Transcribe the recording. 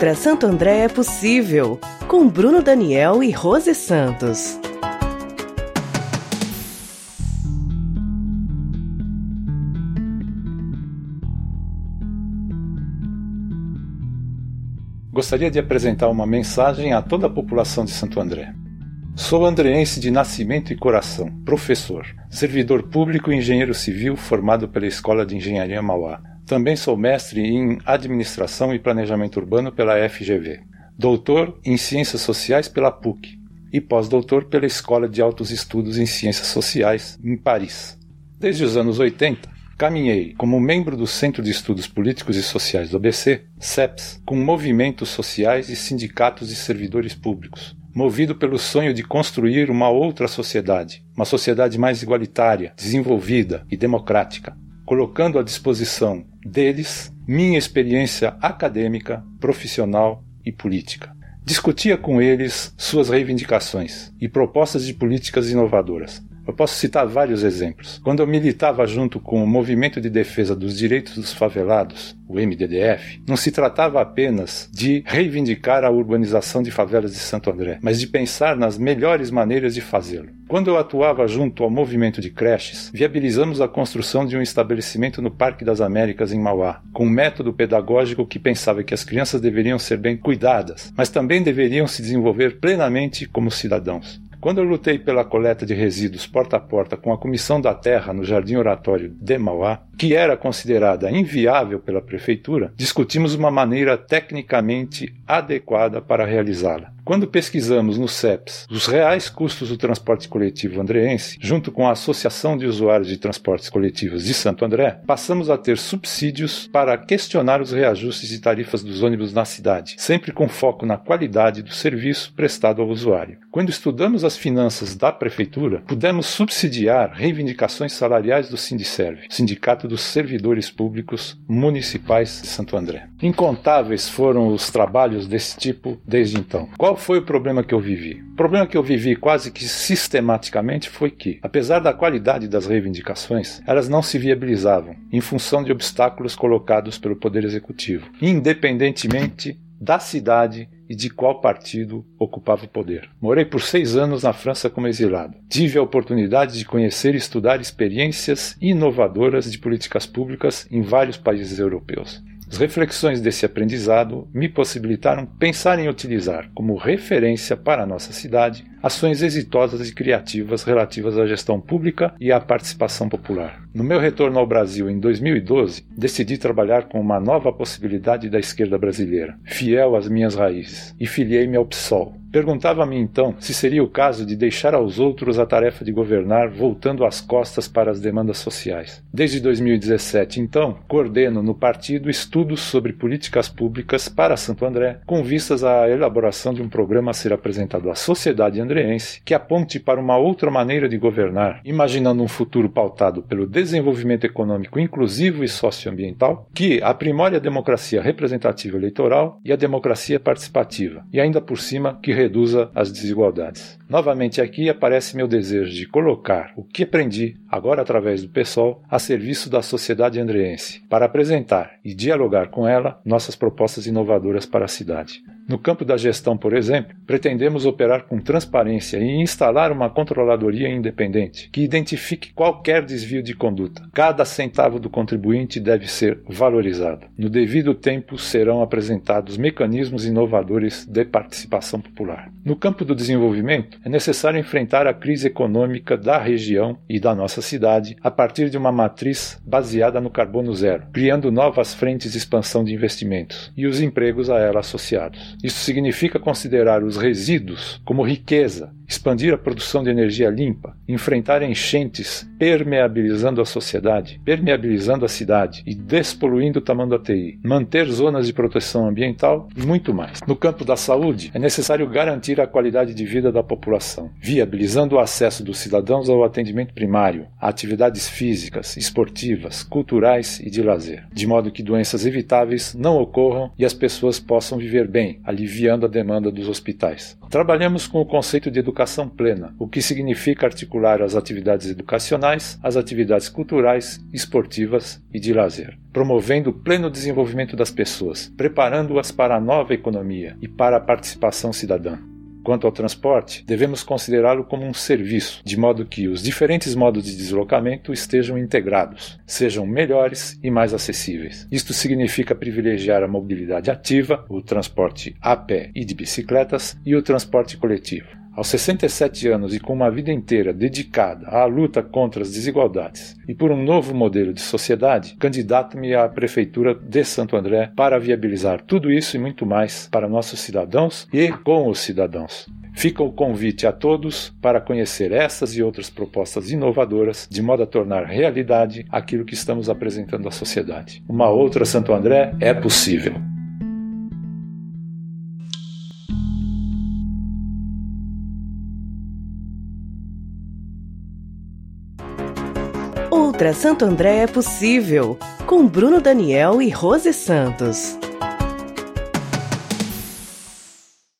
Ultra Santo André é possível, com Bruno Daniel e Rose Santos. Gostaria de apresentar uma mensagem a toda a população de Santo André. Sou andreense de nascimento e coração, professor, servidor público e engenheiro civil formado pela Escola de Engenharia Mauá. Também sou mestre em Administração e Planejamento Urbano pela FGV, doutor em Ciências Sociais pela PUC e pós-doutor pela Escola de Altos Estudos em Ciências Sociais, em Paris. Desde os anos 80, caminhei como membro do Centro de Estudos Políticos e Sociais do ABC, CEPS, com movimentos sociais e sindicatos de servidores públicos, movido pelo sonho de construir uma outra sociedade, uma sociedade mais igualitária, desenvolvida e democrática, colocando à disposição deles minha experiência acadêmica, profissional e política. Discutia com eles suas reivindicações e propostas de políticas inovadoras, eu posso citar vários exemplos. Quando eu militava junto com o Movimento de Defesa dos Direitos dos Favelados, o MDDF, não se tratava apenas de reivindicar a urbanização de favelas de Santo André, mas de pensar nas melhores maneiras de fazê-lo. Quando eu atuava junto ao movimento de creches, viabilizamos a construção de um estabelecimento no Parque das Américas, em Mauá, com um método pedagógico que pensava que as crianças deveriam ser bem cuidadas, mas também deveriam se desenvolver plenamente como cidadãos. Quando eu lutei pela coleta de resíduos porta a porta com a Comissão da Terra no Jardim Oratório de Mauá, que era considerada inviável pela prefeitura, discutimos uma maneira tecnicamente adequada para realizá-la. Quando pesquisamos no CEPS os reais custos do transporte coletivo andreense, junto com a Associação de Usuários de Transportes Coletivos de Santo André, passamos a ter subsídios para questionar os reajustes de tarifas dos ônibus na cidade, sempre com foco na qualidade do serviço prestado ao usuário. Quando estudamos as finanças da prefeitura, pudemos subsidiar reivindicações salariais do Sindicerve, Sindicato dos Servidores Públicos Municipais de Santo André. Incontáveis foram os trabalhos desse tipo desde então. Qual foi o problema que eu vivi? O problema que eu vivi quase que sistematicamente foi que, apesar da qualidade das reivindicações, elas não se viabilizavam em função de obstáculos colocados pelo Poder Executivo, independentemente da cidade e de qual partido ocupava o poder. Morei por seis anos na França como exilado. Tive a oportunidade de conhecer e estudar experiências inovadoras de políticas públicas em vários países europeus. As reflexões desse aprendizado me possibilitaram pensar em utilizar como referência para a nossa cidade ações exitosas e criativas relativas à gestão pública e à participação popular. No meu retorno ao Brasil em 2012, decidi trabalhar com uma nova possibilidade da esquerda brasileira, fiel às minhas raízes, e filiei-me ao PSOL, Perguntava-me então se seria o caso de deixar aos outros a tarefa de governar, voltando as costas para as demandas sociais. Desde 2017, então, coordeno no partido estudos sobre políticas públicas para Santo André, com vistas à elaboração de um programa a ser apresentado à sociedade andreense que aponte para uma outra maneira de governar, imaginando um futuro pautado pelo desenvolvimento econômico inclusivo e socioambiental, que aprimore a democracia representativa eleitoral e a democracia participativa, e ainda por cima que reduza as desigualdades. Novamente aqui aparece meu desejo de colocar o que aprendi, agora através do PSOL, a serviço da sociedade andreense, para apresentar e dialogar com ela nossas propostas inovadoras para a cidade. No campo da gestão, por exemplo, pretendemos operar com transparência e instalar uma controladoria independente que identifique qualquer desvio de conduta. Cada centavo do contribuinte deve ser valorizado. No devido tempo serão apresentados mecanismos inovadores de participação popular. No campo do desenvolvimento, é necessário enfrentar a crise econômica da região e da nossa cidade a partir de uma matriz baseada no carbono zero, criando novas frentes de expansão de investimentos e os empregos a ela associados. Isso significa considerar os resíduos como riqueza, expandir a produção de energia limpa, enfrentar enchentes, permeabilizando a sociedade, permeabilizando a cidade e despoluindo o TI, manter zonas de proteção ambiental e muito mais. No campo da saúde, é necessário garantir a qualidade de vida da população, viabilizando o acesso dos cidadãos ao atendimento primário, a atividades físicas, esportivas, culturais e de lazer, de modo que doenças evitáveis não ocorram e as pessoas possam viver bem, aliviando a demanda dos hospitais. Trabalhamos com o conceito de educação plena, o que significa articular as atividades educacionais, as atividades culturais, esportivas e de lazer, promovendo o pleno desenvolvimento das pessoas, preparando-as para a nova economia e para a participação cidadã. Quanto ao transporte, devemos considerá-lo como um serviço, de modo que os diferentes modos de deslocamento estejam integrados, sejam melhores e mais acessíveis. Isto significa privilegiar a mobilidade ativa, o transporte a pé e de bicicletas, e o transporte coletivo. Aos 67 anos e com uma vida inteira dedicada à luta contra as desigualdades e por um novo modelo de sociedade, candidato-me à Prefeitura de Santo André para viabilizar tudo isso e muito mais para nossos cidadãos e com os cidadãos. Fica o convite a todos para conhecer essas e outras propostas inovadoras, de modo a tornar realidade aquilo que estamos apresentando à sociedade. Uma outra Santo André é possível. Outra Santo André é possível, com Bruno Daniel e Rose Santos.